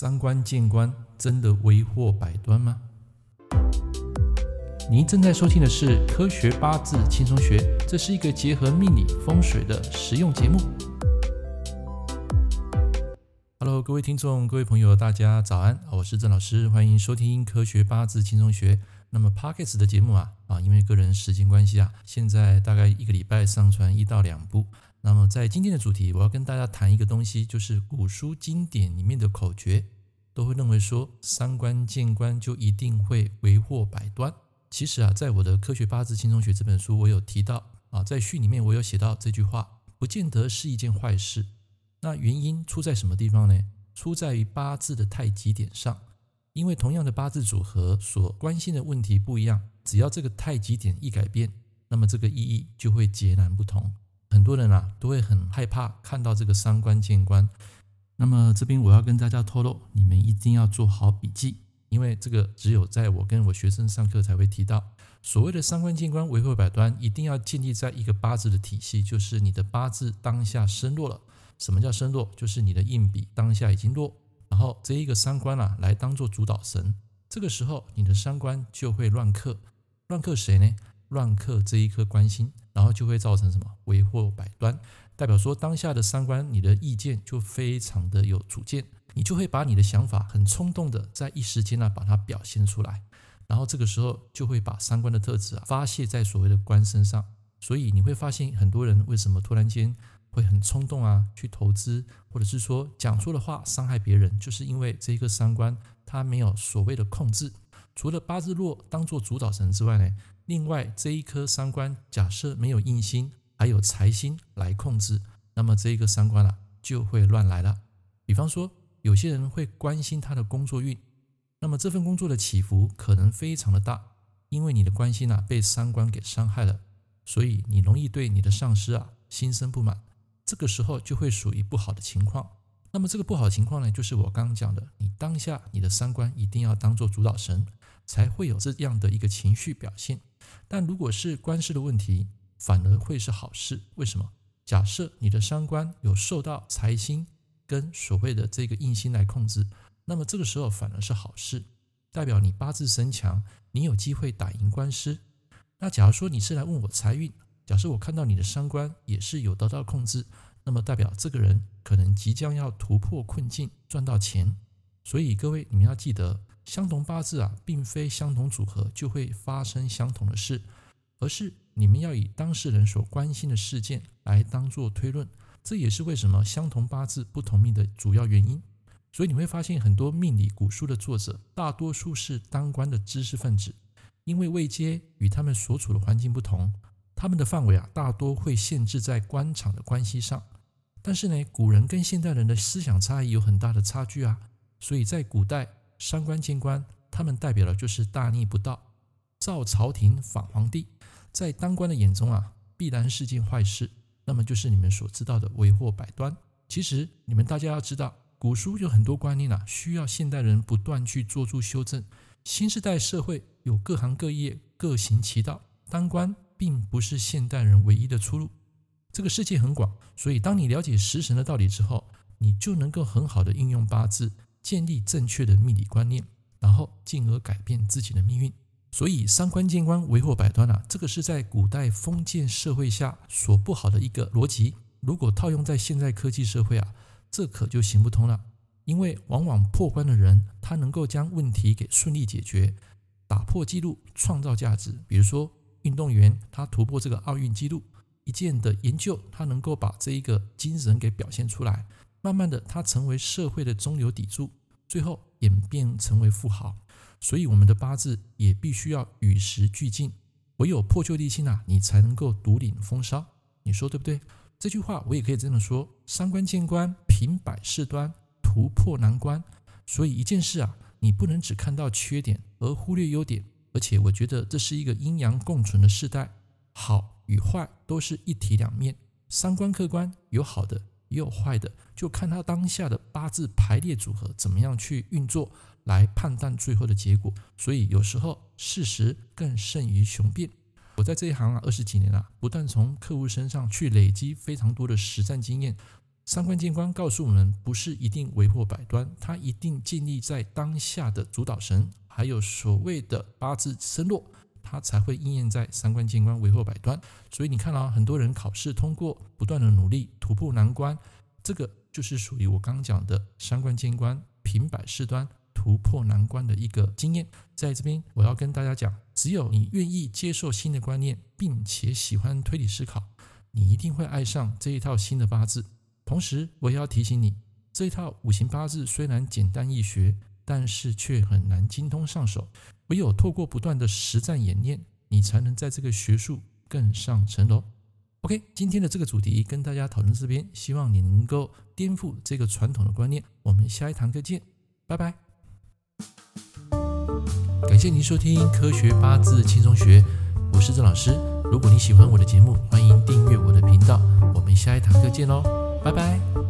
三观见关真的为祸百端吗？您正在收听的是《科学八字轻松学》，这是一个结合命理风水的实用节目。Hello，各位听众、各位朋友，大家早安！我是郑老师，欢迎收听《科学八字轻松学》。那么，Pockets 的节目啊，啊，因为个人时间关系啊，现在大概一个礼拜上传一到两部。那么，在今天的主题，我要跟大家谈一个东西，就是古书经典里面的口诀，都会认为说三观见官就一定会为祸百端。其实啊，在我的《科学八字轻松学》这本书，我有提到啊，在序里面我有写到这句话，不见得是一件坏事。那原因出在什么地方呢？出在于八字的太极点上，因为同样的八字组合所关心的问题不一样，只要这个太极点一改变，那么这个意义就会截然不同。很多人啊都会很害怕看到这个三观见官，那么这边我要跟大家透露，你们一定要做好笔记，因为这个只有在我跟我学生上课才会提到。所谓的三观见官为祸百端，一定要建立在一个八字的体系，就是你的八字当下身弱了。什么叫身弱？就是你的硬笔当下已经弱，然后这一个三观啊来当做主导神，这个时候你的三观就会乱克，乱克谁呢？乱刻这一颗官星，然后就会造成什么为祸百端？代表说当下的三观，你的意见就非常的有主见，你就会把你的想法很冲动的在一时间呢把它表现出来，然后这个时候就会把三观的特质啊发泄在所谓的官身上，所以你会发现很多人为什么突然间会很冲动啊去投资，或者是说讲出的话伤害别人，就是因为这一个三观他没有所谓的控制，除了八字弱当做主导神之外呢？另外，这一颗三关假设没有印星，还有财星来控制，那么这一个三关啊就会乱来了。比方说，有些人会关心他的工作运，那么这份工作的起伏可能非常的大，因为你的关心啊被三关给伤害了，所以你容易对你的上司啊心生不满，这个时候就会属于不好的情况。那么这个不好的情况呢，就是我刚刚讲的，你当下你的三观一定要当做主导神，才会有这样的一个情绪表现。但如果是官司的问题，反而会是好事。为什么？假设你的三官有受到财星跟所谓的这个印星来控制，那么这个时候反而是好事，代表你八字身强，你有机会打赢官司。那假如说你是来问我财运，假设我看到你的三官也是有得到控制，那么代表这个人可能即将要突破困境，赚到钱。所以各位，你们要记得。相同八字啊，并非相同组合就会发生相同的事，而是你们要以当事人所关心的事件来当做推论。这也是为什么相同八字不同命的主要原因。所以你会发现，很多命理古书的作者，大多数是当官的知识分子，因为位阶与他们所处的环境不同，他们的范围啊，大多会限制在官场的关系上。但是呢，古人跟现代人的思想差异有很大的差距啊，所以在古代。三官见官，他们代表的就是大逆不道，造朝廷反皇帝，在当官的眼中啊，必然是件坏事。那么就是你们所知道的为祸百端。其实你们大家要知道，古书有很多观念啊，需要现代人不断去做出修正。新时代社会有各行各业各行其道，当官并不是现代人唯一的出路。这个世界很广，所以当你了解食神的道理之后，你就能够很好的应用八字。建立正确的命理观念，然后进而改变自己的命运。所以三观见光为祸百端啊，这个是在古代封建社会下所不好的一个逻辑。如果套用在现在科技社会啊，这可就行不通了。因为往往破关的人，他能够将问题给顺利解决，打破纪录，创造价值。比如说运动员，他突破这个奥运纪录，一件的研究，他能够把这一个精神给表现出来。慢慢的，他成为社会的中流砥柱，最后演变成为富豪。所以，我们的八字也必须要与时俱进，唯有破旧立新啊，你才能够独领风骚。你说对不对？这句话我也可以这么说：三观见官，平摆事端，突破难关。所以，一件事啊，你不能只看到缺点而忽略优点。而且，我觉得这是一个阴阳共存的时代，好与坏都是一体两面。三观客观，有好的。也有坏的，就看他当下的八字排列组合怎么样去运作，来判断最后的结果。所以有时候事实更胜于雄辩。我在这一行啊二十几年了，不断从客户身上去累积非常多的实战经验，三观见观告诉我们，不是一定为祸百端，它一定建立在当下的主导神，还有所谓的八字生落，它才会应验在三观见观为祸百端。所以你看啊，很多人考试通过，不断的努力突破难关，这个就是属于我刚讲的三观见观平摆事端突破难关的一个经验。在这边，我要跟大家讲，只有你愿意接受新的观念，并且喜欢推理思考。你一定会爱上这一套新的八字。同时，我也要提醒你，这一套五行八字虽然简单易学，但是却很难精通上手。唯有透过不断的实战演练，你才能在这个学术更上层楼。OK，今天的这个主题跟大家讨论这边，希望你能够颠覆这个传统的观念。我们下一堂课见，拜拜。感谢您收听《科学八字轻松学》，我是郑老师。如果你喜欢我的节目，欢迎订阅我的频道。我们下一堂课见喽，拜拜。